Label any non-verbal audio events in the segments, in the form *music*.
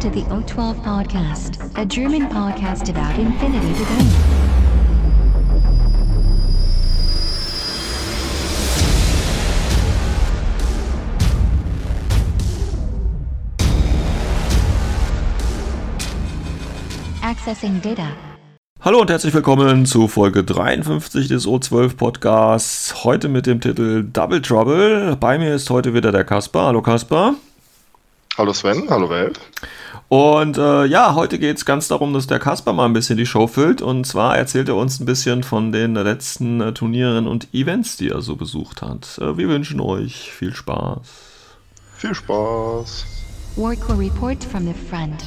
Welcome to the O12 Podcast, a German podcast about infinity to go. Accessing data. Hallo und herzlich willkommen zu Folge 53 des O12 Podcasts. Heute mit dem Titel Double Trouble. Bei mir ist heute wieder der Kaspar. Hallo Kaspar. Hallo Sven, hallo Welt. Und äh, ja, heute geht es ganz darum, dass der Kaspar mal ein bisschen die Show füllt. Und zwar erzählt er uns ein bisschen von den letzten äh, Turnieren und Events, die er so besucht hat. Äh, wir wünschen euch viel Spaß. Viel Spaß. Warco report from the front.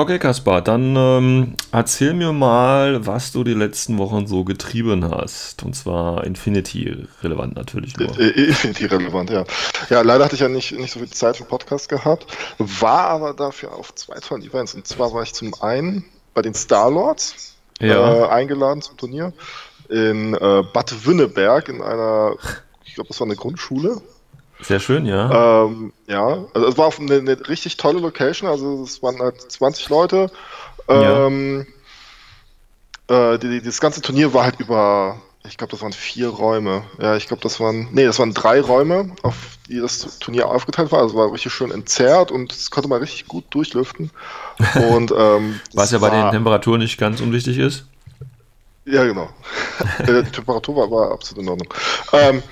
Okay, Kaspar, dann ähm, erzähl mir mal, was du die letzten Wochen so getrieben hast. Und zwar Infinity-relevant natürlich nur. Äh, Infinity relevant, ja. Ja, leider hatte ich ja nicht, nicht so viel Zeit für Podcast gehabt, war aber dafür auf zwei tollen Events. Und zwar war ich zum einen bei den Starlords Ja. äh, eingeladen zum Turnier in äh, Bad Wünneberg in einer, ich glaube, das war eine Grundschule. Sehr schön, ja. Ähm, ja, also es war auf eine, eine richtig tolle Location, also es waren halt 20 Leute. Ja. Ähm, äh, die, die, das ganze Turnier war halt über, ich glaube, das waren vier Räume. Ja, ich glaube, das waren, nee, das waren drei Räume, auf die das Turnier aufgeteilt war. Also es war richtig schön entzerrt und das konnte man richtig gut durchlüften. *laughs* Und ähm, Was ja bei den war- Temperaturen nicht ganz unwichtig ist. ja, genau. *laughs* *laughs* Die Temperatur war, war absolut in Ordnung. Ähm,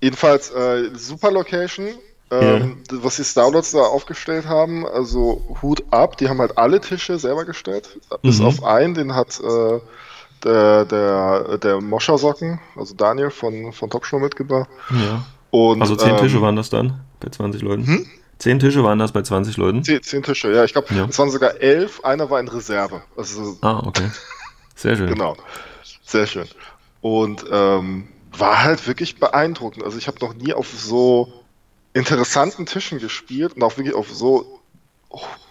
jedenfalls, äh, super Location. Ähm, Was die Starlords da aufgestellt haben, also Hut ab, die haben halt alle Tische selber gestellt. Bis Mhm. auf einen, den hat äh, der, der, der Moschersocken, also Daniel von, von Topshow mitgebracht. Ja. Und, Also zehn ähm, Tische waren das dann bei 20 Leuten? Hm? Zehn Tische waren das bei 20 Leuten? Zehn, zehn Tische, ja, ich glaube, Ja. es waren sogar elf, einer war in Reserve. Also Ah, okay. Sehr schön. *laughs* Genau. Sehr schön. Und ähm, war halt wirklich beeindruckend. Also ich habe noch nie auf so interessanten Tischen gespielt und auch wirklich auf so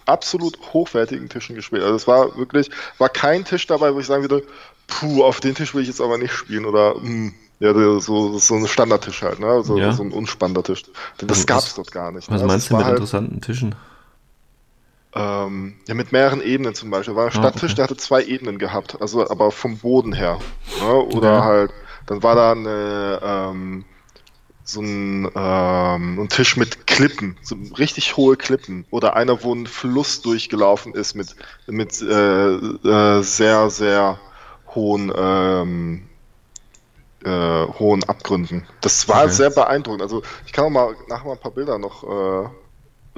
absolut hochwertigen Tischen gespielt. Also es war wirklich, war kein Tisch dabei, wo ich sagen würde, puh, auf den Tisch will ich jetzt aber nicht spielen oder hm, ja, so, so ein Standardtisch halt, ne? So, Ja. so ein unspannender Tisch. Das Was- gab es dort gar nicht. Was ne? meinst Das du mit halt, interessanten Tischen? ähm, ja, mit mehreren Ebenen zum Beispiel. War ein Ah, Stadttisch, okay. der hatte zwei Ebenen gehabt, also aber vom Boden her. Ne? Oder Okay. halt, dann war da eine, ähm, so ein, ähm, ein Tisch mit Klippen, so richtig hohe Klippen. Oder einer, wo ein Fluss durchgelaufen ist mit, mit äh, äh, sehr, sehr hohen, ähm, äh, hohen Abgründen. Das war Okay. sehr beeindruckend. Also ich kann auch mal nachher mal ein paar Bilder noch äh,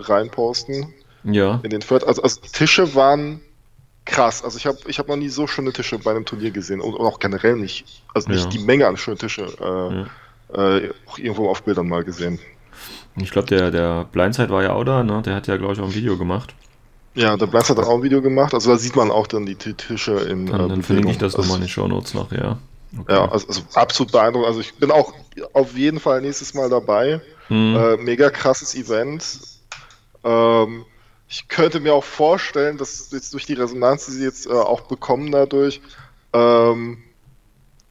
reinposten Ja. in den Third. Also, also die Tische waren krass. Also ich habe ich hab noch nie so schöne Tische bei einem Turnier gesehen und, und auch generell nicht. Also nicht Ja. die Menge an schönen Tische. Äh, äh, auch irgendwo auf Bildern mal gesehen. Ich glaube, der, der Blindside war ja auch da, ne? Der hat ja, glaube ich, auch ein Video gemacht. Ja, der Blinds hat auch ein Video gemacht. Also da sieht man auch dann die Tische in Dann, äh, dann verlinke ich das nochmal in also, den Shownotes nachher. Okay. Ja, also, also absolut beeindruckend. Also ich bin auch auf jeden Fall nächstes Mal dabei. Hm. Äh, mega krasses Event. Ähm, ich könnte mir auch vorstellen, dass jetzt durch die Resonanz, die sie jetzt äh, auch bekommen dadurch, ähm,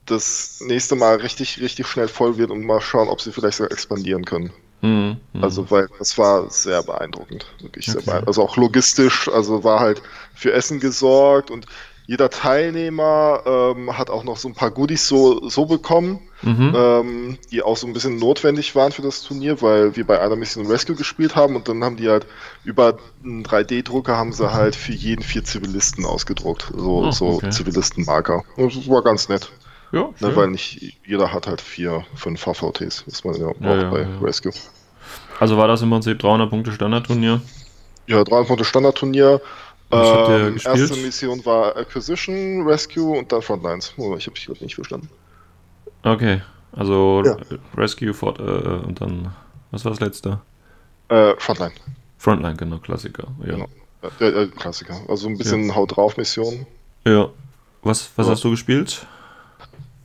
das nächste Mal richtig, richtig schnell voll wird und mal schauen, ob sie vielleicht sogar expandieren können. Hm, hm. Also, weil das war sehr beeindruckend. Wirklich sehr Okay. beeindruckend. Also auch logistisch, also war halt für Essen gesorgt und jeder Teilnehmer ähm, hat auch noch so ein paar Goodies so, so bekommen mhm. ähm, die auch so ein bisschen notwendig waren für das Turnier, weil wir bei einer Mission Rescue gespielt haben und dann haben die halt über einen 3D-Drucker haben sie halt für jeden vier Zivilisten ausgedruckt, so, Oh, so okay. Zivilistenmarker. Und Das war ganz nett, ja, ne, weil nicht jeder hat halt vier, fünf VVTs, ist man ja, Ja, auch ja, bei ja. Rescue. Also war das im Prinzip 300 Punkte Standardturnier. Ja, 300 Punkte Standardturnier. Was habt ihr Ähm, gespielt? erste Mission war Acquisition, Rescue und dann Frontlines. Oh, ich habe dich gerade nicht verstanden. Okay. Also Ja. Rescue, Fort, äh, und dann, was war das letzte? Äh, Frontline, Frontline, genau, Klassiker. Ja. Genau. äh, äh, Klassiker. Also ein bisschen Haut drauf Mission. ja. Was, was Ja. hast du gespielt?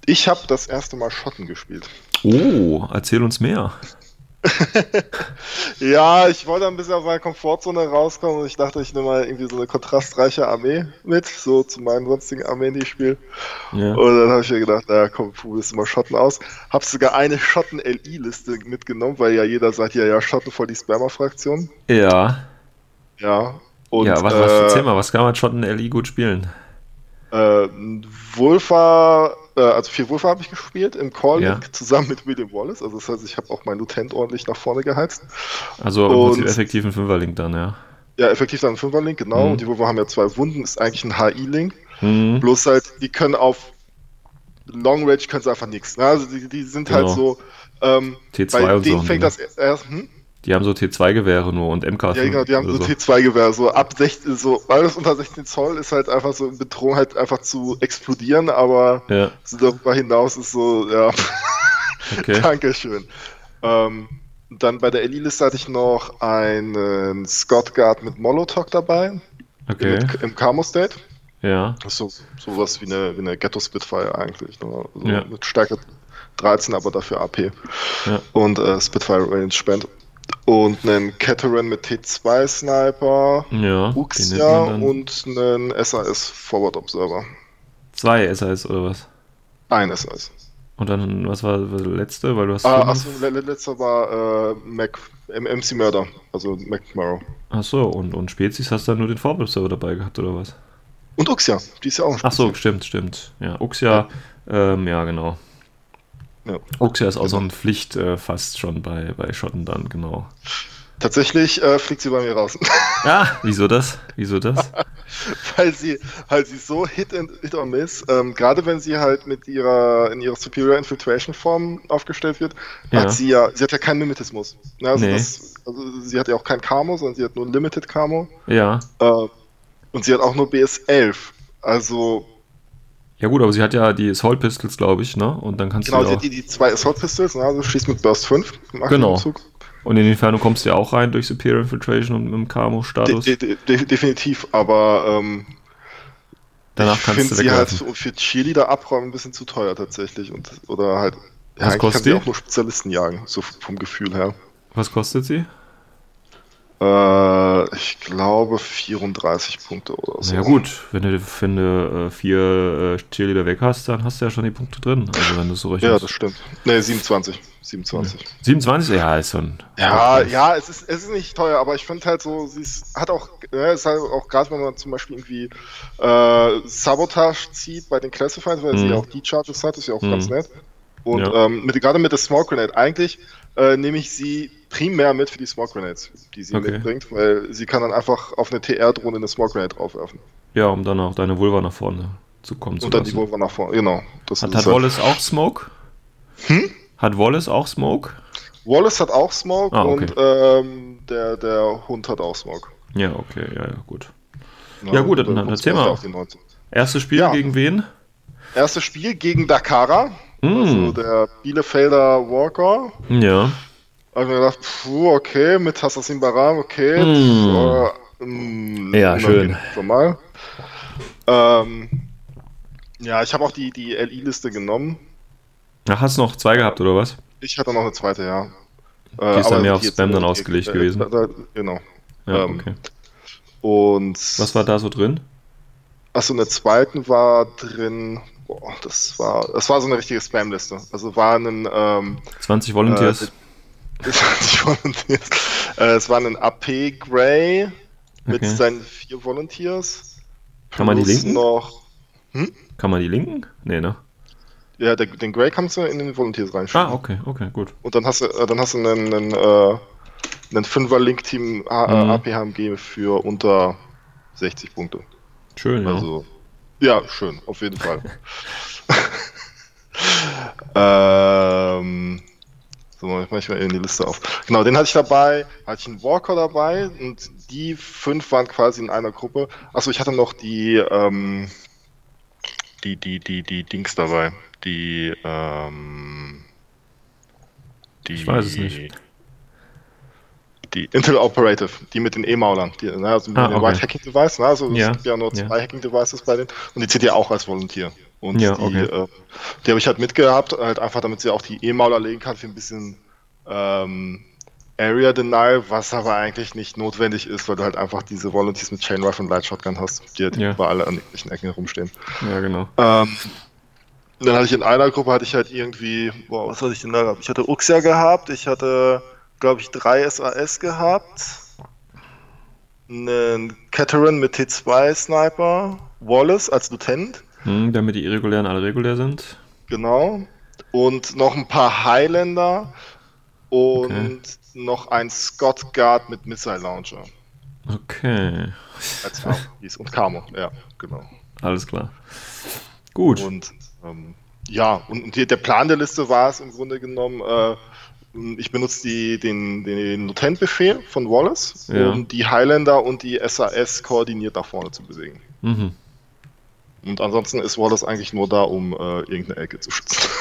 Ich habe das erste Mal Schotten gespielt. Oh, erzähl uns mehr. *laughs* Ja, ich wollte ein bisschen aus meiner Komfortzone rauskommen und ich dachte, ich nehme mal irgendwie so eine kontrastreiche Armee mit, so zu meinen sonstigen Armeen, die ich spiele. Ja. Und dann habe ich mir gedacht, na komm, probierst du mal Schotten aus. Hab sogar eine Schotten-LI-Liste mitgenommen, weil ja jeder sagt, ja, ja, Schotten voll die Spammer-Fraktion. Ja. Ja. Und, ja, was, äh, was, erzähl mal, was kann man schon in LI gut spielen? Äh, Wulfa, äh, also vier Wulfa habe ich gespielt im Call Ja. zusammen mit William Wallace. Also das heißt, ich habe auch meinen Lutent ordentlich nach vorne geheizt. Also im Prinzip effektiv ein Fünferlink dann, ja. Ja, effektiv dann ein Fünfer-Link, genau. Mhm. Und die Wulfa haben ja zwei Wunden, ist eigentlich ein HI-Link. Mhm. Bloß halt, die können auf Long Range können sie einfach nichts. Ne? Also die, die sind halt Genau. so. Ähm, T2 bei und so. denen haben fängt die, das erst. Hm? Die haben so T2-Gewehre nur und MK. Ja, genau, die haben so T2-Gewehr, so ab 16, so alles unter 16 Zoll ist halt einfach so in Bedrohung halt einfach zu explodieren, aber Ja, so darüber hinaus ist so, ja, okay. *laughs* Dankeschön. Ähm, dann bei der Elite-Liste hatte ich noch einen Scott Guard mit Molotov dabei, Okay, mit, im Camo-State. ja. Das ist so sowas wie eine, wie eine Ghetto Spitfire eigentlich. Ne? Also Ja. Mit Stärke 13, aber dafür AP. Ja. Und äh, Spitfire Range Spend. Und einen Cateran mit T2 Sniper, Ja, Uxia und einen SAS Forward Observer. Zwei SAS oder was? Ein SAS. Und dann, was war das letzte? Weil du hast Ah, achso, le- le- letzter war äh, Mac, MC Murder, also McMurrow. Ach so, und, und Spezies hast du dann nur den Vorwurfserver dabei gehabt oder was? Und Uxia, die ist ja auch ein Ach so, Spezies. stimmt, stimmt. Ja, Uxia, ähm, ja, genau. Ja. Uxia ist auch so Genau. ein Pflicht äh, fast schon bei, bei Schotten dann, genau. Tatsächlich äh, fliegt sie bei mir raus. *laughs* Ah, wieso das? Wieso das? *laughs* weil sie halt sie so hit and hit or miss, ähm, gerade wenn sie halt mit ihrer in ihrer Superior Infiltration Form aufgestellt wird, Ja. hat sie ja sie hat ja keinen Mimetismus. Ne, also, Nee. das, also sie hat ja auch kein Camo, sondern sie hat nur Limited Camo Ja. äh, und sie hat auch nur BS11. Also Ja gut, aber sie hat ja die Assault Pistols, glaube ich, ne? Und dann kannst genau, du sie ja hat die, die zwei Assault Pistols, ne, also schießt mit Burst 5 im Genau. Zug. Und in die Inferno kommst du ja auch rein durch Superior Infiltration und mit dem De Camo-Status. de de de definitiv, aber ähm, Danach ich kannst finde du sie halt für, für Cheerleader abräumen ein bisschen zu teuer tatsächlich und oder halt Was eigentlich kostet kann sie auch nur Spezialisten jagen, so vom Gefühl her. Was kostet sie? Äh, ich glaube 34 Punkte oder so. Ja gut, wenn du, wenn du äh, vier äh, Cheerleader weg hast, dann hast du ja schon die Punkte drin. Also wenn du so Ja, rechnest. das stimmt. Ne, 27. 27. 27? Ja, ist schon. Ja, ja, es ist, es ist nicht teuer, aber ich finde halt so, sie ist, hat auch, ja, es ist halt auch gerade, wenn man zum Beispiel irgendwie äh, Sabotage zieht bei den Classifieds, weil sie Mhm. ja auch die Charges hat, ist ja auch Mhm. ganz nett. Und Ja. ähm, gerade mit der Smoke Grenade, eigentlich äh, nehme ich sie primär mit für die Smoke Grenades, die sie Okay. mitbringt, weil sie kann dann einfach auf eine TR-Drohne eine Smoke Grenade draufwerfen. Ja, um dann auch deine Vulva nach vorne zu kommen zu Und dann die lassen. Vulva nach vorne, genau. Das Hat, hat halt- Wallace auch Smoke? Hm? Hat Wallace auch Smoke? Wallace hat auch Smoke Ah, okay. und ähm, der, der Hund hat auch Smoke. Ja, okay, ja, ja, gut. Ja, gut, dann- dann erzähl mal. auf die 19. Erstes Spiel Ja. gegen wen? Erstes Spiel gegen Dakara, also Mm. der Bielefelder Walker. Ja. Hab ich mir gedacht, puh, okay, mit Assassin Baram, okay. Mm. Äh, mm, Ja, schön. Normal. Ähm, ja, ich habe auch die, die LI-Liste genommen. Ach, hast du noch zwei gehabt, oder was? Ich hatte noch eine zweite, ja. Äh, Die ist dann mehr auf Spam dann ausgelegt äh, gewesen. Da, da, genau. Ja, Ähm, okay. Und Was war da so drin? Achso, in der zweiten war drin, boah, das war, das war so eine richtige Spam-Liste. Also war ein, ähm, 20 Volunteers. Äh, das war nicht Volunteers. Äh, es war ein AP Grey mit Okay. seinen vier Volunteers. Kann man die linken? noch. Kann man die linken? Nee, ne? Ja, der, den Grey kannst du in den Volunteers reinschieben. Ah, okay, okay, gut. Und dann hast du, äh, dann hast du einen, einen, äh, einen Fünfer-Link-Team äh, Mhm. AP-HMG für unter 60 Punkte. Schön. Also, ja, schön, auf jeden Fall. *laughs* ähm, so, ich mache mal in die Liste auf. Genau, den hatte ich dabei, hatte ich einen Walker dabei und die fünf waren quasi in einer Gruppe. Achso, ich hatte noch die, ähm, die, die, die, die Dings dabei. Die, ähm, die, Ich weiß es nicht. Die Intel Operative, die mit den E-Maulern, die, ne, also mit Ah, dem okay. White Hacking Device, ne, also Ja, es gibt ja nur ja. zwei Hacking Devices bei denen und die zählt ja auch als Volunteer. Und Ja, die, okay. äh, die habe ich halt mitgehabt, halt einfach damit sie auch die E-Mauler legen kann für ein bisschen ähm, Area Denial, was aber eigentlich nicht notwendig ist, weil du halt einfach diese Volunteers mit Chain Rifle und Light Shotgun hast, die halt Ja. überall an irgendwelchen Ecken herumstehen. Ja, genau. Ähm, dann hatte ich in einer Gruppe hatte ich halt irgendwie, boah, was hatte ich denn da gehabt? Ich hatte Uxia gehabt, ich hatte, glaube ich, drei SAS gehabt. einen Cateran mit T2 Sniper, Wallace als Lieutenant. Hm, damit die Irregulären alle regulär sind. Genau. Und noch ein paar Highlander und okay. noch ein Scott Guard mit Missile Launcher. Okay. Als hieß. Und Camo, ja, genau. Alles klar. Gut. Und ähm, ja, und, und der Plan der Liste war es im Grunde genommen, äh, ich benutze die, den, den Lieutenant-Befehl von Wallace, ja. um die Highlander und die SAS koordiniert nach vorne zu bewegen. Mhm. Und ansonsten ist Wallace eigentlich nur da, um äh, irgendeine Ecke zu schützen. *laughs*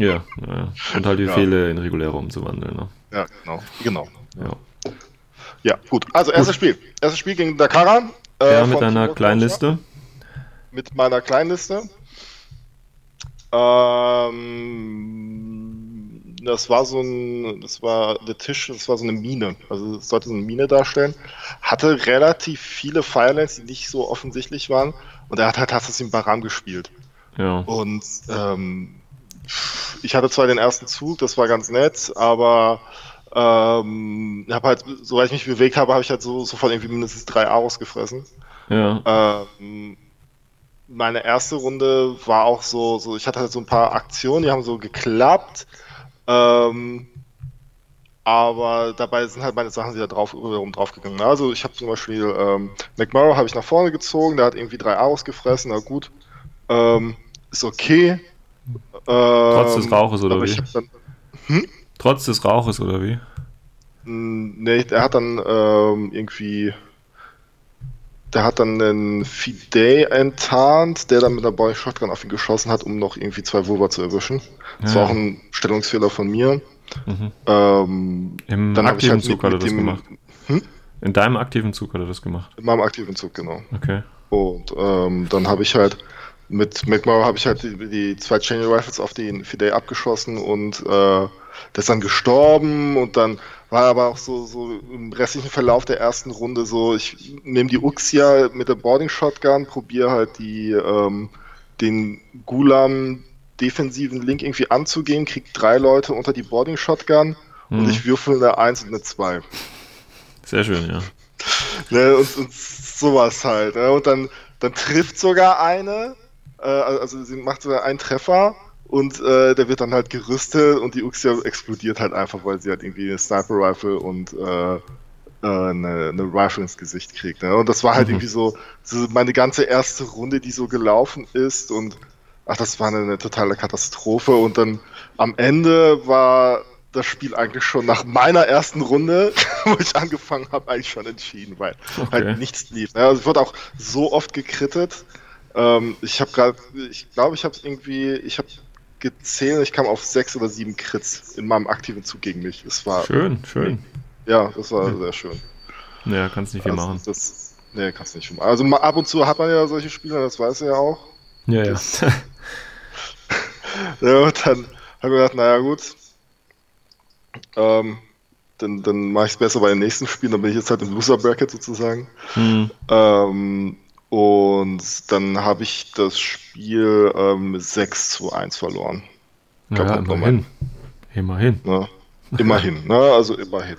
Ja, ja. und halt die ja. Fehler in reguläre umzuwandeln. Ne? Ja, genau. genau. Ja. ja, gut. Also, erstes gut. Spiel. Erstes Spiel gegen Dakara. Äh, ja, mit einer kleinen Liste. Mit meiner Kleinliste. Ähm, das war so ein, das war der Tisch, das war so eine Mine. Also es sollte so eine Mine darstellen. Hatte relativ viele Firelands, die nicht so offensichtlich waren. Und er hat halt Assassin Baram gespielt. Ja. Und ähm, ich hatte zwar den ersten Zug, das war ganz nett, aber ähm, habe halt, soweit ich mich bewegt habe, habe ich halt so sofort irgendwie mindestens drei Aros gefressen. Ja. Ähm, meine erste Runde war auch so, so, ich hatte halt so ein paar Aktionen, die haben so geklappt. Ähm, aber dabei sind halt meine Sachen wieder drauf, rum draufgegangen. Also ich habe zum Beispiel ähm, McMurrow habe ich nach vorne gezogen, der hat irgendwie drei Aros gefressen, na gut. Ähm, ist okay. Trotz des ähm, Rauches oder wie? Dann, hm? Trotz des Rauches oder wie? Nee, der hat dann ähm, irgendwie. Der hat dann einen Fidei enttarnt, der dann mit einer Boy Shotgun auf ihn geschossen hat, um noch irgendwie zwei Vulva zu erwischen. Das ja. war auch ein Stellungsfehler von mir. Mhm. Ähm, Im dann aktiven halt Zug hat er das dem, gemacht. Hm? In deinem aktiven Zug hat er das gemacht. In meinem aktiven Zug, genau. Okay. Und ähm, dann habe ich halt mit McMurray habe ich halt die, die, zwei Chain Rifles auf den Fidei abgeschossen und äh, der ist dann gestorben und dann war aber auch so, so im restlichen Verlauf der ersten Runde so, ich nehme die Uxia mit der Boarding Shotgun, probiere halt die ähm, den Gulam defensiven Link irgendwie anzugehen, krieg drei Leute unter die Boarding Shotgun mhm. und ich würfel eine 1 und eine 2. Sehr schön, ja. *laughs* ne, und, und sowas halt. Ne? Und dann, dann trifft sogar eine äh, also sie macht so einen Treffer und äh, der wird dann halt gerüstet und die Uxia explodiert halt einfach, weil sie halt irgendwie eine Sniper-Rifle und äh, äh, eine, eine Rifle ins Gesicht kriegt. Ne? Und das war halt mhm. irgendwie so, so, meine ganze erste Runde, die so gelaufen ist und ach, das war eine, eine totale Katastrophe. Und dann am Ende war das Spiel eigentlich schon nach meiner ersten Runde, *laughs* wo ich angefangen habe, eigentlich schon entschieden, weil okay. halt nichts lief. Ne? Also ich wurde auch so oft gekrittet. Ähm, ich habe gerade, ich glaube, ich habe irgendwie, ich habe gezählt, ich kam auf sechs oder sieben Crits in meinem aktiven Zug gegen mich. Es war schön, schön. Ja, das war ja. sehr schön. Ja, kannst nicht viel also, machen. Das, nee, kannst nicht viel machen. Also ab und zu hat man ja solche Spiele, das weiß er ja auch. Ja, ja. *laughs* ja, und dann habe ich gedacht, naja, gut. Ähm, dann, dann mache ich es besser bei den nächsten Spielen, dann bin ich jetzt halt im Loser Bracket sozusagen. Hm. Ähm, und dann habe ich das Spiel ähm, 6 zu 1 verloren. Ja, immerhin. Immerhin. Ne? Immerhin, ne? also immerhin.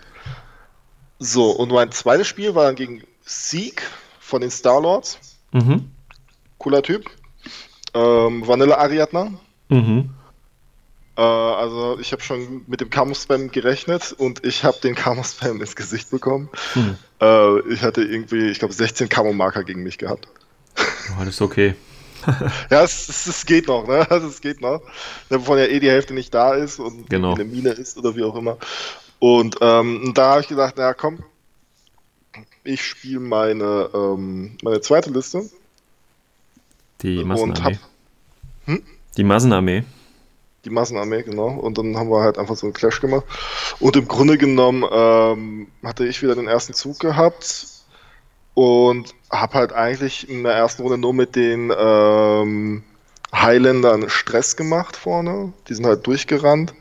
So, und mein zweites Spiel war dann gegen Sieg von den Starlords. Mhm. Cooler Typ. Ähm, Vanilla Ariadna. Mhm. Äh, also ich habe schon mit dem Camo-Spam gerechnet und ich habe den Camo-Spam ins Gesicht bekommen. Mhm. Äh, ich hatte irgendwie, ich glaube, 16 Camo-Marker gegen mich gehabt. Oh, das ist okay. *laughs* ja, es, es, es, geht noch, ne? *laughs* Es geht noch. Wovon ja eh die Hälfte nicht da ist und genau. eine Mine ist oder wie auch immer. Und ähm, da habe ich gesagt, naja, komm, ich spiele meine, ähm, meine zweite Liste. Die Massenarmee. Hab, hm? Die Massenarmee. Die Massenarmee, genau. Und dann haben wir halt einfach so einen Clash gemacht. Und im Grunde genommen ähm, hatte ich wieder den ersten Zug gehabt und habe halt eigentlich in der ersten Runde nur mit den ähm, Highlandern Stress gemacht vorne. Die sind halt durchgerannt.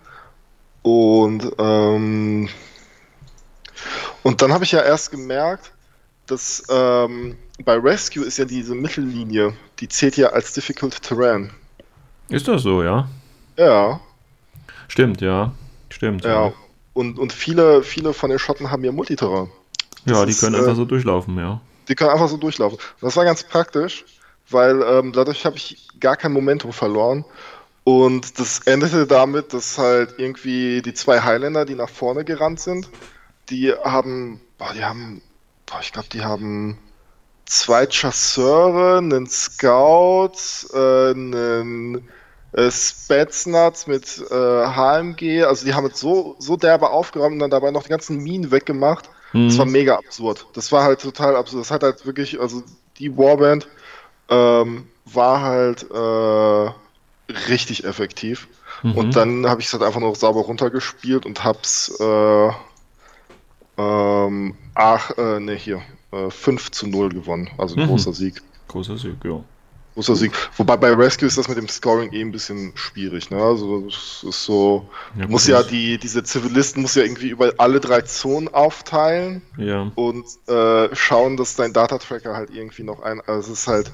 Und, ähm, und dann habe ich ja erst gemerkt, dass ähm, bei Rescue ist ja diese Mittellinie, die zählt ja als Difficult Terrain. Ist das so, ja? Ja. Stimmt, ja. Stimmt. Ja. ja. Und, und viele, viele von den Schotten haben ja Multiterrain. Ja, die ist, können äh, einfach so durchlaufen, ja. Die können einfach so durchlaufen. Das war ganz praktisch, weil ähm, dadurch habe ich gar kein Momentum verloren. Und das endete damit, dass halt irgendwie die zwei Highlander, die nach vorne gerannt sind, die haben, boah, die haben, boah, ich glaube, die haben zwei Chasseure, einen Scout, äh, einen äh, Spetsnaz mit äh, HMG, also die haben es so, so derbe aufgeräumt und dann dabei noch die ganzen Minen weggemacht. Das war Mhm. mega absurd. Das war halt total absurd. Das hat halt wirklich, also die Warband ähm, war halt äh, richtig effektiv. Mhm. Und dann habe ich es halt einfach noch sauber runtergespielt und hab's äh, ähm, ach, äh, ne, hier, äh, 5 zu 0 gewonnen. Also ein Mhm. großer Sieg. Großer Sieg, ja. Großer Sieg. Wobei bei Rescue ist das mit dem Scoring eh ein bisschen schwierig. Ne? Also es ist so, Ja, gut, ja das- die, diese Zivilisten muss ja irgendwie über alle drei Zonen aufteilen Ja. und äh, schauen, dass dein Data-Tracker halt irgendwie noch ein. Also es ist halt.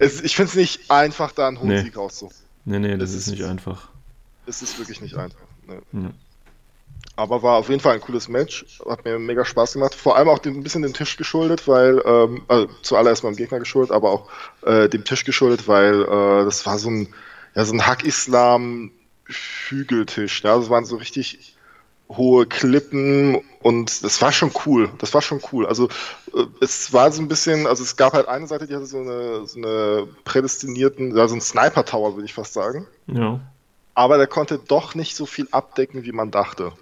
Es, ich finde es nicht einfach, da einen hohen Nee. Sieg rauszu. Nee, nee, das ist ist- nicht einfach. Es ist wirklich nicht einfach. Ne. Ja. Aber war auf jeden Fall ein cooles Match. Hat mir mega Spaß gemacht. Vor allem auch dem, ein bisschen dem Tisch geschuldet, weil, ähm, also zuallererst mal dem Gegner geschuldet, aber auch äh, dem Tisch geschuldet, weil äh, das war so ein, ja, so ein Hack-Islam-Hügeltisch. Ja? Das waren so richtig hohe Klippen und das war schon cool. Das war schon cool. Also äh, es war so ein bisschen, also es gab halt eine Seite, die hatte so eine, so eine prädestinierten, also ein Sniper-Tower, würde ich fast sagen Ja. aber der konnte doch nicht so viel abdecken, wie man dachte.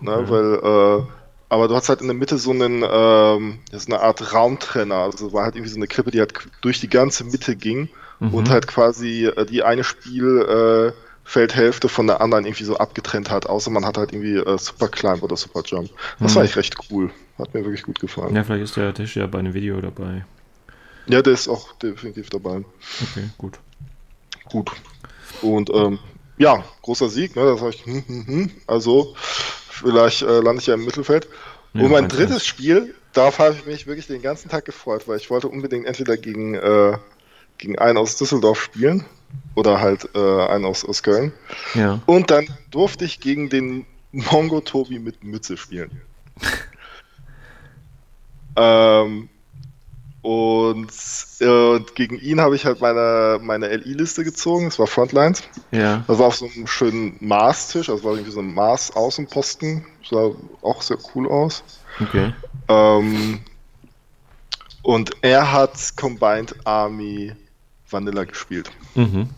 Ne, Okay. weil, äh, aber du hast halt in der Mitte so einen, ähm, das ist eine Art Raumtrenner, also war halt irgendwie so eine Klippe, die halt durch die ganze Mitte ging Mhm. und halt quasi äh, die eine Spielfeldhälfte äh, Feldhälfte von der anderen irgendwie so abgetrennt hat, außer man hat halt irgendwie äh, Super Climb oder Super Jump. Das Mhm. war echt recht cool. Hat mir wirklich gut gefallen. Ja, vielleicht ist der Tisch ja bei einem Video dabei. Ja, der ist auch definitiv dabei. Okay, gut. gut. Und ähm, ja, großer Sieg, ne? Das war ich, hm, hm, hm. Also, vielleicht äh, lande ich ja im Mittelfeld. Ja, Und mein drittes. Spiel, darauf habe ich mich wirklich den ganzen Tag gefreut, weil ich wollte unbedingt entweder gegen, äh, gegen einen aus Düsseldorf spielen oder halt äh, einen aus, aus Köln. Ja. Und dann durfte ich gegen den Mongo Tobi mit Mütze spielen. *laughs* ähm, und, äh, und gegen ihn habe ich halt meine, meine LI-Liste gezogen. Das war Frontlines. Ja. Das war auf so einem schönen Mars-Tisch. Also war irgendwie so ein Mars-Außenposten. Sah auch sehr cool aus. Okay. Ähm, und er hat Combined Army Vanilla gespielt. Mhm.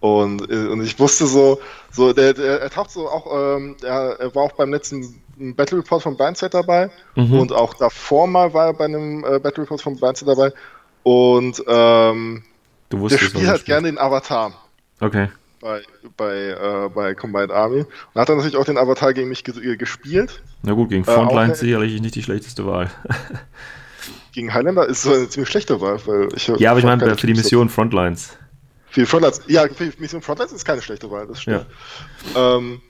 Und, äh, und ich wusste so, so der, der, er taucht so auch, ähm, er, er war auch beim letzten Battle Report von Blindside dabei Mhm. und auch davor mal war er bei einem äh, Battle Report von Blindside dabei. Und ähm, Du der wusstest, was spielt halt gerne den Avatar Okay. bei, bei, äh, bei Combined Army. Und hat dann natürlich auch den Avatar gegen mich ge gespielt. Na gut, gegen Äh, auch Frontlines eine- sicherlich nicht die schlechteste Wahl. Gegen Highlander ist so eine ziemlich schlechte Wahl, weil ich ja, aber ich meine für die Mission Frontlines. Die Frontlines, ja, Mission Frontlines ist keine schlechte Wahl, das stimmt. Ähm,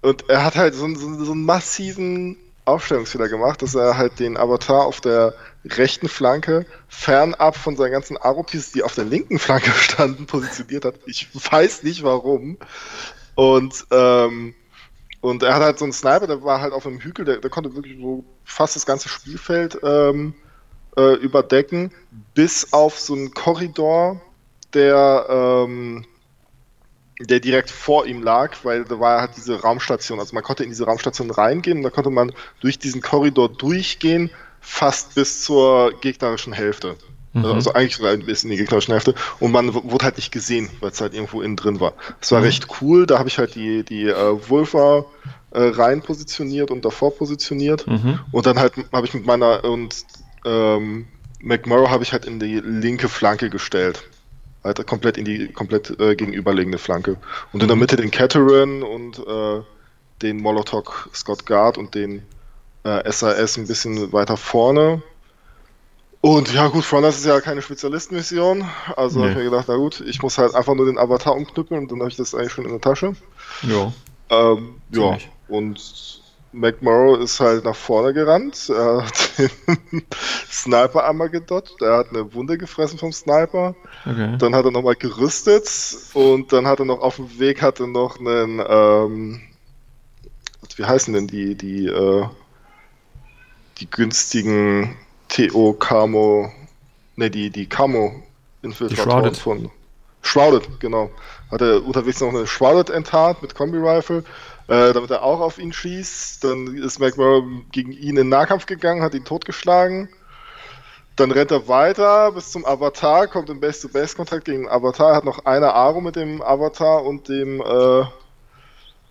und er hat halt so, einen- so, so einen massiven Aufstellungsfehler gemacht, dass er halt den Avatar auf der rechten Flanke fernab von seinen ganzen Aropis, die auf der linken Flanke *laughs* standen, positioniert hat. Ich weiß nicht warum. Und, ähm, und er hat halt so einen Sniper, der war halt auf einem Hügel, der, der konnte wirklich so fast das ganze Spielfeld ähm, äh, überdecken, bis auf so einen Korridor, der, ähm, der direkt vor ihm lag, weil da war halt diese Raumstation. Also man konnte in diese Raumstation reingehen und da konnte man durch diesen Korridor durchgehen, fast bis zur gegnerischen Hälfte. Mhm. Also eigentlich bis in die gegnerische Hälfte. Und man wurde halt nicht gesehen, weil es halt irgendwo innen drin war. Das war Mhm. recht cool. Da habe ich halt die, die äh, Wulfer äh, rein positioniert und davor positioniert. Mhm. Und dann halt habe ich mit meiner und ähm, McMurrow habe ich halt in die linke Flanke gestellt. Halt komplett in die komplett äh, gegenüberliegende Flanke. Und in der. Mitte den Cateran und äh, den Molotov Scott Guard und den äh, SAS ein bisschen weiter vorne. Und ja gut, Frontline ist ja keine Spezialistenmission. Also habe ich Nee. mir gedacht, na gut, ich muss halt einfach nur den Avatar umknüppeln und dann habe ich das eigentlich schon in der Tasche. Ja. Ähm, ja, und McMurrow ist halt nach vorne gerannt. Er hat den *laughs* Sniper einmal gedodgt. Er hat eine Wunde gefressen vom Sniper. Okay. Dann hat er nochmal gerüstet und dann hat er noch auf dem Weg hatte noch einen, ähm, wie heißen denn die, die, äh, die günstigen TO Camo, ne, die, die Camo Infiltratoren von Shrouded, genau. Hat er unterwegs noch eine Shrouded enttarnt mit Kombi-Rifle, äh, damit er auch auf ihn schießt. Dann ist McMurray gegen ihn in Nahkampf gegangen, hat ihn totgeschlagen. Dann rennt er weiter bis zum Avatar, kommt im Base-to-Base-Kontakt gegen den Avatar, hat noch eine Aro mit dem Avatar und dem äh,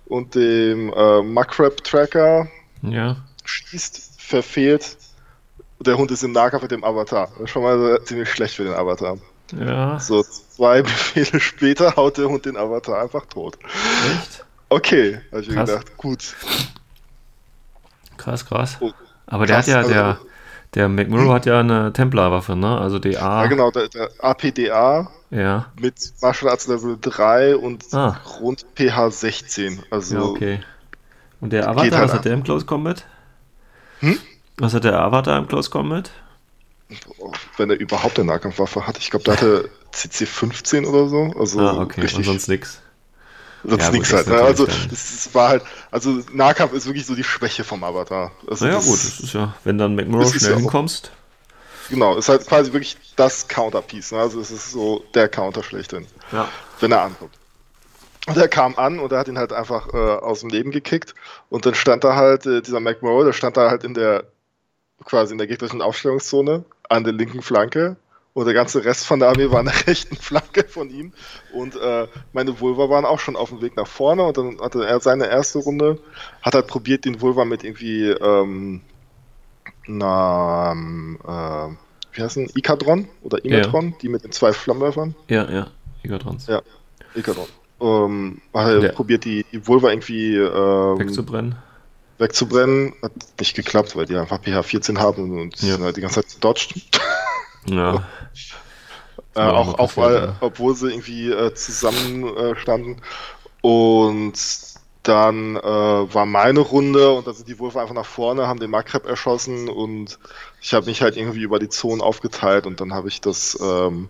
und dem äh, Muckrap-Tracker Ja. schießt, verfehlt. Der Hund ist im Nahkampf mit dem Avatar. Das ist schon mal ziemlich schlecht für den Avatar. Ja. So, zwei *laughs* Befehle später haut der Hund den Avatar einfach tot. Echt? Okay, habe ich mir Krass. gedacht. Gut. Krass, krass. Oh, Aber der krass, hat ja, also- der, der McMurrow hat ja eine Templar-Waffe, ne? Also DA. Ja, genau, der, der APDA Ja. mit Martial Arts Level 3 und Ah. Grund PH 16. Also, Ja, okay. Und der Avatar, halt was hat der im Close Combat? Hm? Was hat der Avatar im Close Combat? wenn er überhaupt eine Nahkampfwaffe hat. Ich glaube, der hatte CC 15 oder so. Also ah, okay. richtig Und sonst nix. Sonst Ja, nichts halt. Ne? Also das war halt, also Nahkampf ist wirklich so die Schwäche vom Avatar. Also Naja, gut, das ist ja, wenn dann McMurrow schnell ja hinkommst. Genau, ist halt quasi wirklich das Counterpiece. Ne? Also es ist so der Counter schlechthin, Ja. wenn er ankommt. Und er kam an und er hat ihn halt einfach äh, aus dem Leben gekickt und dann stand da halt, äh, dieser McMurrow, der stand da halt in der, quasi in der gegnerischen Aufstellungszone an der linken Flanke und der ganze Rest von der Armee war an der *laughs* rechten Flanke von ihm und äh, meine Vulva waren auch schon auf dem Weg nach vorne und dann hatte er seine erste Runde, hat halt probiert, den Vulva mit irgendwie, ähm, na, ähm, äh, wie heißt denn, Ikadron oder Imetron, die mit den zwei Flammenwerfern? Ja, ja. Gigatrons. Ja. Ikadron. Ähm, hat er Der- probiert, die, die Vulva irgendwie ähm, Wegzubrennen. wegzubrennen. Hat nicht geklappt, weil die einfach PH 14 haben und Ja. sind halt die ganze Zeit dodged. Ja. *laughs* Äh, auch, auch weil, ja. obwohl sie irgendwie äh, zusammen äh, standen. Und dann äh, war meine Runde und da sind die Wölfe einfach nach vorne, haben den Makreb erschossen und ich habe mich halt irgendwie über die Zonen aufgeteilt und dann habe ich das ähm,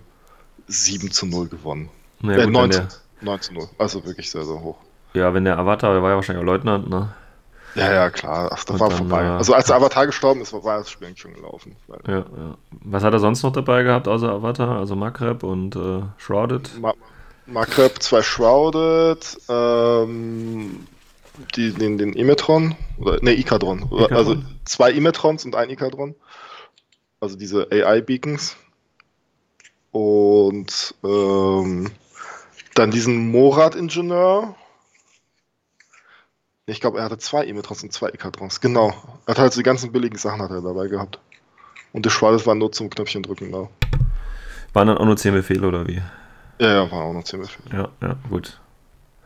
7 zu 0 gewonnen. Na äh, gut, 9, wenn zu, der, 9 zu 0. Also wirklich sehr, sehr hoch. ja, wenn der Avatar, der war ja wahrscheinlich auch Leutnant, ne? Ja, ja, klar. Ach, das Und war vorbei. äh, Also als der Avatar gestorben ist, war das Spiel eigentlich schon gelaufen. Ja, ja. Was hat er sonst noch dabei gehabt, außer Avatar? Also Makreb und äh, Shrouded? Ma Makreb, zwei Shrouded, ähm, die, den, den Emetron, oder ne, Ikadron. Ikadron? Also zwei Emetrons und ein Ikadron. Also diese AI-Beacons. Und ähm, dann diesen Morat-Ingenieur. Ich glaube, er hatte zwei Emetrons und zwei Ikadrons. Genau. Er hat halt so die ganzen billigen Sachen hat er dabei gehabt. Und der Shrouded war nur zum Knöpfchen drücken da. Waren dann auch nur 10 Befehle oder wie? Ja, ja, war auch noch ziemlich viel. Ja, ja, gut.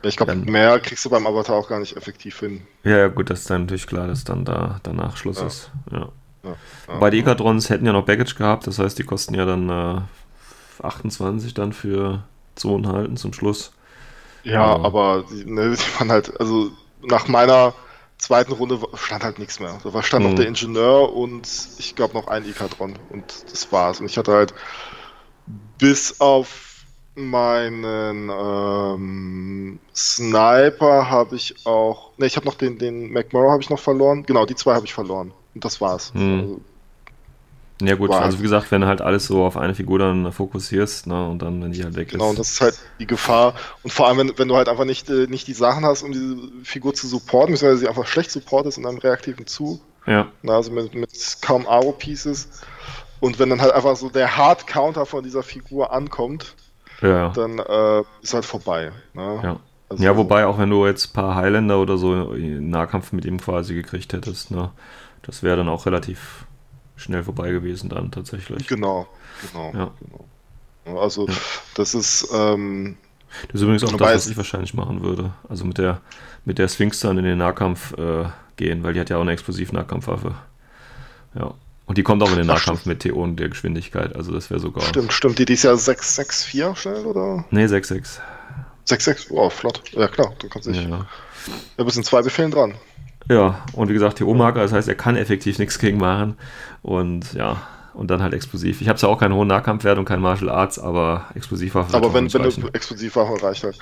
Ja, Ich glaube, mehr kriegst du beim Avatar auch gar nicht effektiv hin. Ja, ja, gut, das ist dann natürlich klar, dass dann da danach Schluss Ja. ist. Ja. Ja. Wobei die Ikadrons hätten ja noch Baggage gehabt, das heißt, die kosten ja dann äh, 28 dann für Zonen halten zum Schluss. Ja, Ja. aber die, ne, die waren halt, also nach meiner zweiten Runde stand halt nichts mehr. Da war stand noch Mhm. der Ingenieur und ich glaube noch ein Ikadron und das war's. Und ich hatte halt bis auf meinen ähm, Sniper habe ich auch, ne, ich habe noch den, den McMurrow habe ich noch verloren. Genau, die zwei habe ich verloren. Und das war's. Mhm. Also, Ja gut, also wie gesagt, wenn du halt alles so auf eine Figur dann fokussierst, ne, und dann, wenn die halt weg Genau, und ist. das ist halt die Gefahr. Und vor allem, wenn, wenn du halt einfach nicht, äh, nicht die Sachen hast, um diese Figur zu supporten, beziehungsweise sie einfach schlecht supportest in einem reaktiven Zug, Ja, na, also mit, mit kaum Aro-Pieces. Und wenn dann halt einfach so der Hard-Counter von dieser Figur ankommt, ja, ja. dann äh, ist halt vorbei. Ne? Ja. Also, Ja, wobei auch wenn du jetzt ein paar Highlander oder so in Nahkampf mit ihm quasi gekriegt hättest, ne, das wäre dann auch relativ schnell vorbei gewesen dann tatsächlich. Genau, genau. Ja. genau. Also, Ja. das ist, ähm, Das ist übrigens auch das, was ich wahrscheinlich machen würde. Also mit der mit der Sphinx dann in den Nahkampf äh, gehen, weil die hat ja auch eine Explosiv-Nahkampfwaffe. Ja. Und die kommt auch in den Ach, Nahkampf mit TO und der Geschwindigkeit. Also das wäre sogar. stimmt, stimmt. Die, die ist ja 664 schnell, oder? Nee, 6-6. 6,6. Oh, flott. Ja, klar, du kannst dich. Ja. Ja, bist in zwei Befehlen dran. Ja, und wie gesagt, TO-Marker, das heißt, er kann effektiv nichts gegen machen. Und ja, und dann halt explosiv. Ich habe zwar auch keinen hohen Nahkampfwert und kein Martial Arts, aber Explosivwaffe Aber wenn, wenn reichen. du Explosivwaffe reicht halt.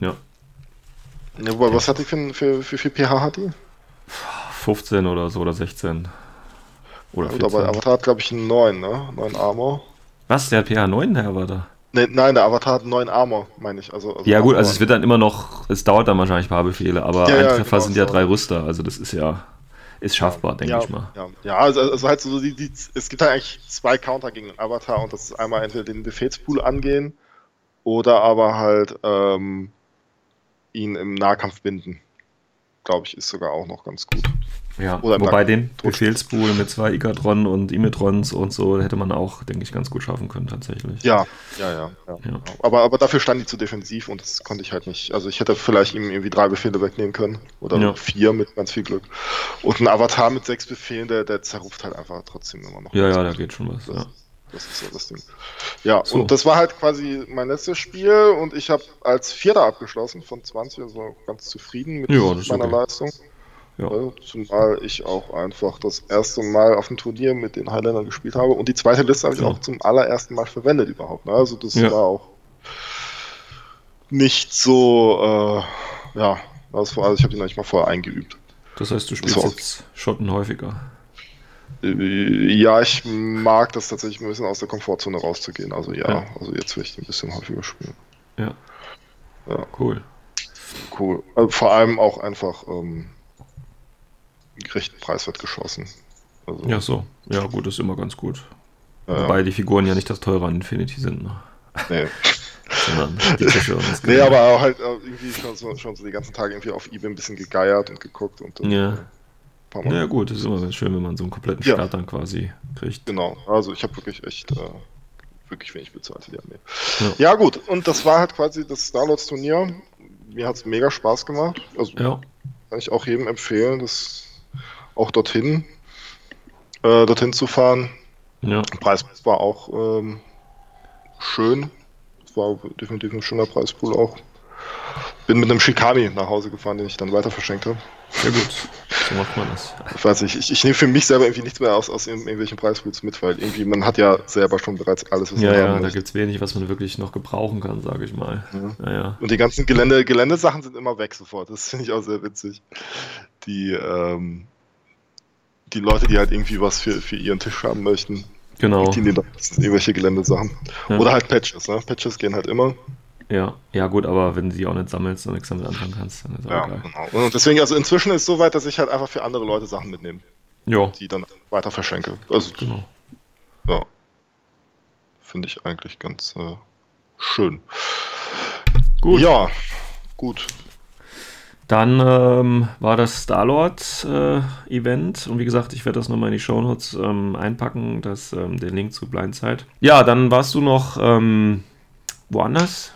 Ja. Ja, wobei, was hat die für, für, für viel pH hat die? 15 oder so oder 16. Oder Gut, 14. aber Avatar hat, glaube ich, einen neuen, ne? Neuen Armor. Was? Der hat PH9, der Avatar? Nee, nein, der Avatar hat einen neuen Armor, meine ich. Also, also Ja gut, also Armor. es wird dann immer noch, es dauert dann wahrscheinlich ein paar Befehle, aber Ja, ein ja, Treffer genau, sind ja drei Rüster, also das ist ja, ist schaffbar, denke ja, ich mal. Ja, ja also, also halt so, die, die, es gibt halt eigentlich zwei Counter gegen den Avatar und das ist einmal entweder den Befehlspool angehen oder aber halt ähm, ihn im Nahkampf binden. Glaube ich, ist sogar auch noch ganz gut. Ja, Oder wobei den Befehlspool mit zwei Igatron und Imitrons und so hätte man auch, denke ich, ganz gut schaffen können tatsächlich. Ja, ja, ja. ja, Ja. Aber, aber dafür stand die zu defensiv und das konnte ich halt nicht. Also ich hätte vielleicht ihm irgendwie drei Befehle wegnehmen können oder Ja. vier mit ganz viel Glück. Und ein Avatar mit sechs Befehlen, der, der zerruft halt einfach trotzdem immer noch. Ja, ja, gut. da geht schon was. Das. Das ist so das Ding. Ja, So. und das war halt quasi mein letztes Spiel und ich habe als Vierter abgeschlossen von 20, also ganz zufrieden mit Ja, ist meiner okay. Leistung. Ja. Ja, zumal ich auch einfach das erste Mal auf dem Turnier mit den Highlandern gespielt habe und die zweite Liste habe ich Ja. auch zum allerersten Mal verwendet überhaupt. Ne? Also das Ja. war auch nicht so, äh, ja, das war, also ich habe die noch nicht mal vorher eingeübt. Das heißt, du spielst jetzt Schotten häufiger. Äh, Ja, ich mag das tatsächlich ein bisschen aus der Komfortzone rauszugehen. Also ja, Ja. also jetzt will ich ein bisschen häufiger spielen. Ja. Ja. Cool. Cool. Also vor allem auch einfach ähm, recht preiswert geschossen. Also, Ja, so. Ja, gut, ist immer ganz gut. ja, Wobei die Figuren ja nicht das teure an Infinity sind, ne? nee. *laughs* sondern die Tische und das *laughs* nee, aber halt äh, irgendwie schon so, schon so die ganzen Tage irgendwie auf Ebay ein bisschen gegeiert und geguckt und dann, Ja. Paar Mal Ja, gut, das ist immer ganz schön, wenn man so einen kompletten Ja. Start dann quasi kriegt. Genau, also ich habe wirklich echt äh, wirklich wenig bezahlt für die Armee. Ja. Ja. gut, und das war halt quasi das Starlords Turnier. Mir hat es mega Spaß gemacht. Also Ja, kann ich auch jedem empfehlen, das auch dorthin, äh, dorthin zu fahren. ja. Der Preis war auch ähm, schön. Es war definitiv ein schöner Preispool auch. Bin mit einem Shikami nach Hause gefahren, den ich dann weiter verschenkt habe. Sehr gut. So macht man das. Ich weiß nicht, ich, ich nehme für mich selber irgendwie nichts mehr aus, aus irgendwelchen Preispools mit, weil irgendwie man hat ja selber schon bereits alles, was Ja, man ja, haben da gibt es wenig, was man wirklich noch gebrauchen kann, sage ich mal. Ja. Ja, ja. Und die ganzen Gelände, Geländesachen sind immer weg sofort. Das finde ich auch sehr witzig. Die, ähm, die Leute, die halt irgendwie was für, für ihren Tisch haben möchten, Genau. die nehmen dann irgendwelche Geländesachen. Ja. Oder halt Patches, ne? Patches gehen halt immer. Ja, ja, gut, aber wenn du die auch nicht sammelst und nichts damit anfangen kannst, dann ist auch Ja, egal. genau. Und deswegen, also inzwischen ist es so weit, dass ich halt einfach für andere Leute Sachen mitnehme, Ja, die dann weiter verschenke. Also, genau. ja. Finde ich eigentlich ganz äh, schön. Gut. Ja, gut. Dann ähm, war das Star-Lord-Event und wie gesagt, ich werde das nochmal in die Shownotes ähm, einpacken, das, ähm, den Link zu Blindside. Ja, dann warst du noch ähm, woanders?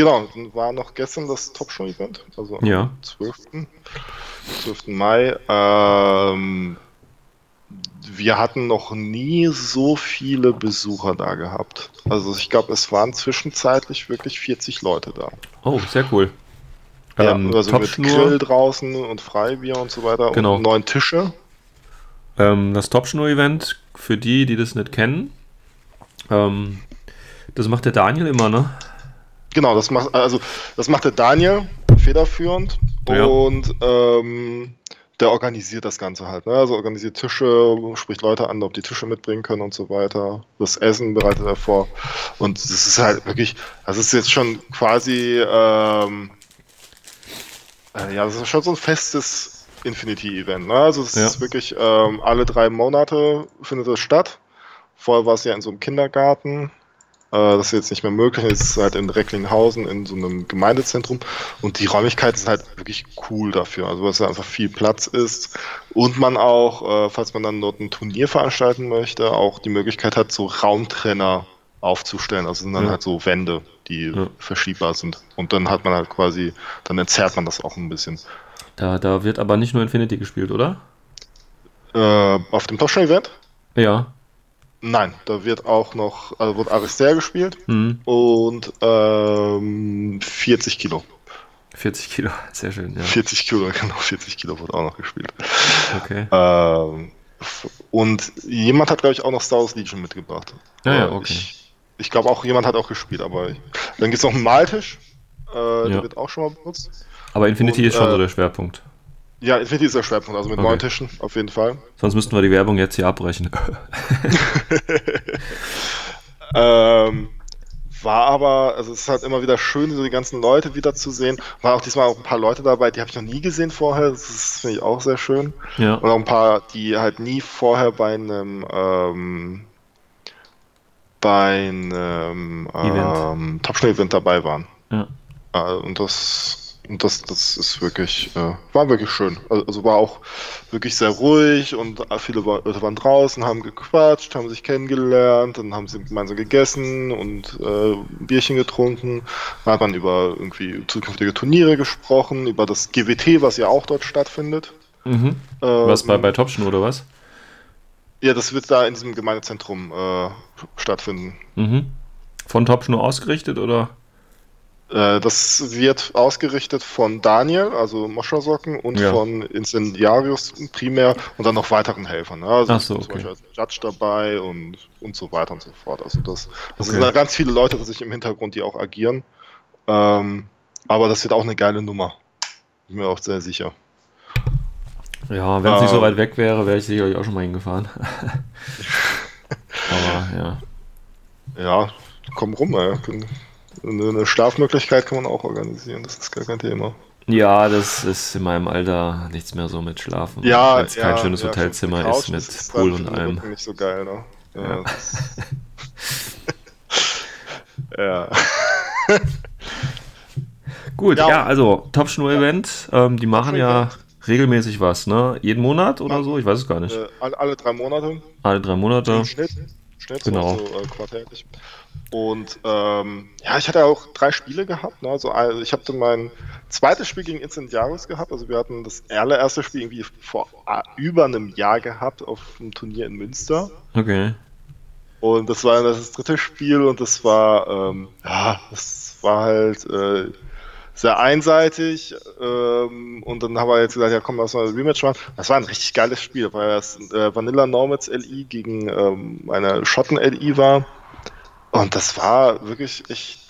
Genau, dann war noch gestern das Top-Show-Event, also am Ja. 12. 12. Mai. Ähm, wir hatten noch nie so viele Besucher da gehabt. Also ich glaube, es waren zwischenzeitlich wirklich 40 Leute da. Oh, sehr cool. Ja, Ähm, also mit Grill draußen und Freibier und so weiter Genau. und neun Tische. ähm, das Topschnur-Event, für die, die das nicht kennen, ähm, das macht der Daniel immer, ne? Genau, das macht also das macht der Daniel federführend Ja. und ähm, der organisiert das Ganze halt. Ne? Also organisiert Tische, spricht Leute an, ob die Tische mitbringen können und so weiter. Das Essen bereitet er vor. Und das ist halt wirklich, das ist jetzt schon quasi, ähm, äh, ja, das ist schon so ein festes Infinity-Event. Ne? Also es Ja. ist wirklich ähm, alle drei Monate findet es statt. Vorher war es ja in so einem Kindergarten. Äh, das ist jetzt nicht mehr möglich. Es ist halt in Recklinghausen in so einem Gemeindezentrum. Und die Räumlichkeit ist halt wirklich cool dafür. Also, dass da einfach viel Platz ist. Und man auch, äh, falls man dann dort ein Turnier veranstalten möchte, auch die Möglichkeit hat, so Raumtrenner aufzustellen. Also sind dann Ja. halt so Wände, die Ja. verschiebbar sind. Und dann hat man halt quasi, dann entzerrt man das auch ein bisschen. Da, da wird aber nicht nur Infinity gespielt, oder? Äh, auf dem Topshow-Event? Ja. Nein, da wird auch noch, also wird Aristair gespielt Mhm. und ähm, 40 Kilo. 40 Kilo, *laughs* sehr schön, ja. 40 Kilo, *laughs* genau, 40 Kilo wird auch noch gespielt. Okay. Ähm, und jemand hat, glaube ich, auch noch Star Wars Legion mitgebracht. Ah ja, Äh, okay. Ich, ich glaube auch, jemand hat auch gespielt, aber dann gibt es noch einen Maltisch, äh, Ja. der wird auch schon mal benutzt. Aber Infinity Und, ist schon äh, so der Schwerpunkt. Ja, Infinity ist der Schwerpunkt, also mit Okay. neuen Tischen auf jeden Fall. Sonst müssten wir die Werbung jetzt hier abbrechen. *laughs* *laughs* Ähm, war aber, also es ist halt immer wieder schön, so die ganzen Leute wiederzusehen. War auch diesmal auch ein paar Leute dabei, die habe ich noch nie gesehen vorher. Das finde ich auch sehr schön. ja. Und auch ein paar, die halt nie vorher bei einem ähm, bei einem ähm, Top-Event dabei waren. ja. Äh, und das und das, das ist wirklich, äh, war wirklich schön. Also, also war auch wirklich sehr ruhig und viele Leute waren draußen, haben gequatscht, haben sich kennengelernt, dann haben sie gemeinsam gegessen und äh, ein Bierchen getrunken. Dann hat man über irgendwie zukünftige Turniere gesprochen, über das GWT, was ja auch dort stattfindet. Mhm. Was bei, Ähm, bei Topschen oder was? Ja, das wird da in diesem Gemeindezentrum äh, stattfinden. Mhm. Von Topschen nur ausgerichtet oder? Äh, das wird ausgerichtet von Daniel, also Moschersocken, und Ja. von Incendiarius primär und dann noch weiteren Helfern. Ne? Also Ach so, zum okay. Beispiel als Judge dabei und, und so weiter und so fort. Also das, das Okay. sind da ganz viele Leute sich im Hintergrund, die auch agieren. Ähm, aber das wird auch eine geile Nummer. Bin mir auch sehr sicher. Ja, wenn es nicht so Ähm. weit weg wäre, wäre ich sicherlich auch schon mal hingefahren. *laughs* Aber ja. Ja, komm rum, ey. Eine Schlafmöglichkeit kann man auch organisieren, das ist gar kein Thema. Ja, das ist in meinem Alter nichts mehr so mit Schlafen. Ja, Wenn es kein ja, schönes ja, Hotelzimmer Couch, ist mit das Pool und allem. Nicht so geil, ne? Ja. Ja. *laughs* Gut, Ja. ja, also Top-Schnur-Event, ähm, die machen ja regelmäßig was, ne? Jeden Monat oder so? Ich weiß es gar nicht. äh, alle, alle drei Monate Alle drei Monate. im Schnitt. Schnitt Genau. so, so äh, quartärlich. Und ähm, ja, ich hatte auch drei Spiele gehabt. Ne? Also, ich dann mein zweites Spiel gegen Incendiaris gehabt. Also wir hatten das allererste Spiel irgendwie vor über einem Jahr gehabt auf einem Turnier in Münster. Okay. Und das war das dritte Spiel und das war, ähm, ja, das war halt äh, sehr einseitig. Ähm, und dann haben wir jetzt gesagt, ja komm, lass mal ein Rematch machen. Das war ein richtig geiles Spiel, weil das äh, Vanilla Nomads LI gegen ähm, eine Schotten LI war. Und das war wirklich echt,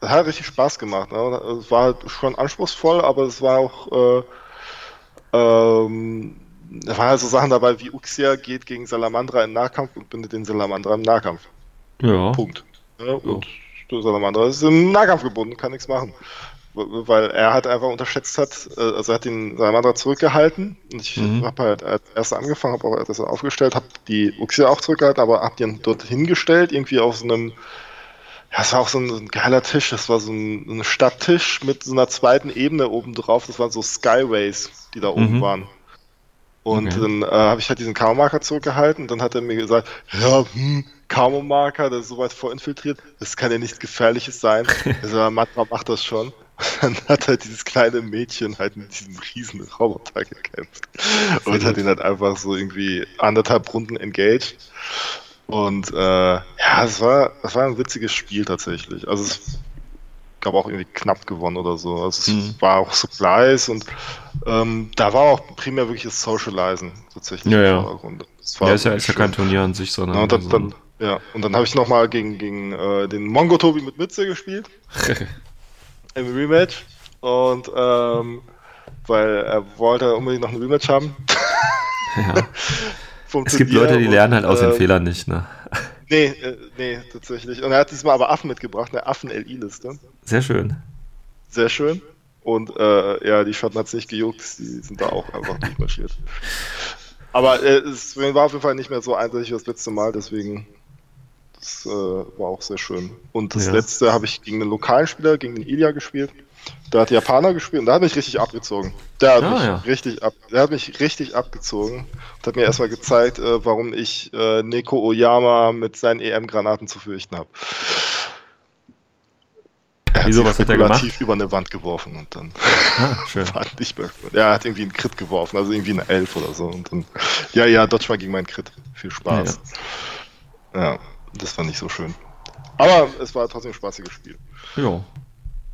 das hat richtig Spaß gemacht. Ne? Es war halt schon anspruchsvoll, aber es war auch, äh, ähm, da waren halt so Sachen dabei wie Uxia geht gegen Salamandra im Nahkampf und bindet den Salamandra im Nahkampf. Ja. Punkt. Ja, und der Salamandra ist im Nahkampf gebunden, kann nichts machen. Weil er halt einfach unterschätzt hat, äh, also er hat den Salamandra zurückgehalten und ich Mhm. habe halt als erst angefangen, habe auch das aufgestellt, habe die Uxia auch zurückgehalten, aber habe den dort hingestellt, irgendwie auf so einem ja, es war auch so ein, so ein geiler Tisch. Das war so ein, ein Stadttisch mit so einer zweiten Ebene oben drauf. Das waren so Skyways, die da oben Mhm. waren. Und Okay. dann äh, habe ich halt diesen Kamo-Marker zurückgehalten und dann hat er mir gesagt, ja, hm, Kamo-Marker, der ist so weit vorinfiltriert, das kann ja nichts Gefährliches sein. *laughs* Also Matra macht das schon. Dann hat halt dieses kleine Mädchen halt mit diesem riesen Roboter gekämpft. Und gut. hat ihn halt einfach so irgendwie anderthalb Runden engaged. Und äh, ja, es war, es war ein witziges Spiel tatsächlich. Also es gab auch irgendwie knapp gewonnen oder so. Also es Mhm. war auch Supplies und ähm, da war auch primär wirklich das Socializen tatsächlich Ja, im ja. Das war Ja, ist ja, ist ja kein. Turnier an sich, sondern. Ja, und dann, so dann, ja, und dann habe ich nochmal gegen, gegen äh, den Mongo Tobi mit Mütze gespielt *laughs* im Rematch. Und ähm, weil er wollte unbedingt noch ein Rematch haben. ja. *laughs* Es gibt Leute, die und, lernen halt aus den ähm, Fehlern nicht, ne? Nee, äh, nee, tatsächlich. Und er hat diesmal aber Affen mitgebracht, eine Affen-LI-Liste. Sehr schön. Sehr schön. Und äh, ja, die Schotten hat es nicht gejuckt, die sind da auch einfach durchmarschiert. Aber äh, es war auf jeden Fall nicht mehr so eindeutig wie das letzte Mal, deswegen das äh, war auch sehr schön. Und das Ja. letzte habe ich gegen einen lokalen Spieler, gegen den Ilya gespielt. Der hat Japaner gespielt und der hat mich richtig abgezogen. Der hat Ah, mich ja. richtig ab, der hat mich richtig abgezogen und hat mir erstmal gezeigt, äh, warum ich äh, Neko Oyama mit seinen EM-Granaten zu fürchten habe. Er Wieso, hat er gemacht? spekulativ über eine Wand geworfen und dann Ah, schön. *laughs* war nicht mehr. Ja, er hat irgendwie einen Crit geworfen, also irgendwie eine Elf oder so. Und dann, ja, ja, dodge mal gegen meinen Crit. Viel Spaß. Ja, das war nicht so schön. Aber es war trotzdem ein spaßiges Spiel. Ja.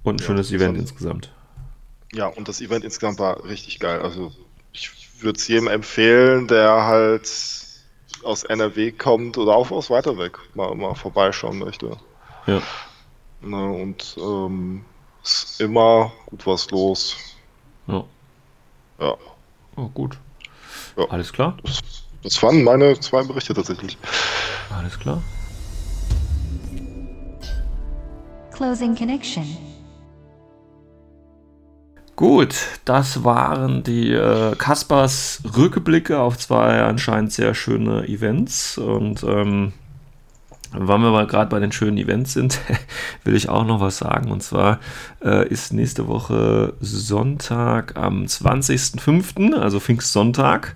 Und ein Ja, schönes Event war- insgesamt. Ja, und das Event insgesamt war richtig geil. Also ich würde es jedem empfehlen, der halt aus NRW kommt oder auch aus weiter weg mal, mal vorbeischauen möchte. Ja. Ne, und ähm, ist immer gut was los. ja. Ja. Oh, gut. Ja. Alles klar. Das, das waren meine zwei Berichte tatsächlich. Alles klar. Closing connection. Gut, das waren die äh, Kaspers Rückblicke auf zwei anscheinend sehr schöne Events. Und ähm, weil wir aber gerade bei den schönen Events sind, *laughs* will ich auch noch was sagen. Und zwar äh, ist nächste Woche Sonntag am 20.05., also Pfingstsonntag,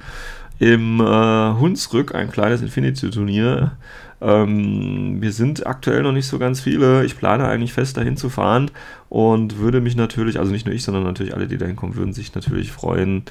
im äh, Hunsrück ein kleines Infinity-Turnier ähm, wir sind aktuell noch nicht so ganz viele. Ich plane eigentlich fest dahin zu fahren und würde mich natürlich, also nicht nur ich, sondern natürlich alle, die dahin kommen, würden sich natürlich freuen,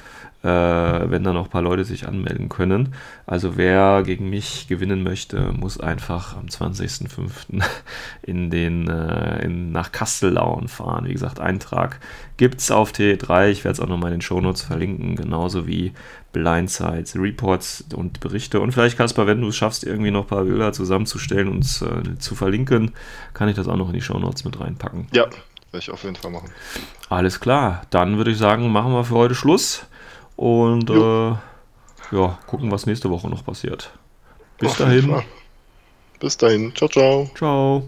äh, wenn da noch ein paar Leute sich anmelden können. Also wer gegen mich gewinnen möchte, muss einfach am 20.05. *laughs* in den äh, in, nach Kastellauen fahren. Wie gesagt, Eintrag gibt es auf T3. Ich werde es auch nochmal in den Shownotes verlinken, genauso wie Blindsides, Reports und Berichte. Und vielleicht, Kaspar, wenn du es schaffst, irgendwie noch ein paar Bilder zusammenzustellen und äh, zu verlinken, kann ich das auch noch in die Shownotes mit reinpacken. Ja, werde ich auf jeden Fall machen. Alles klar, dann würde ich sagen, machen wir für heute Schluss und äh, ja, gucken, was nächste Woche noch passiert. Bis Auf dahin. Bis dahin. Ciao, ciao. Ciao.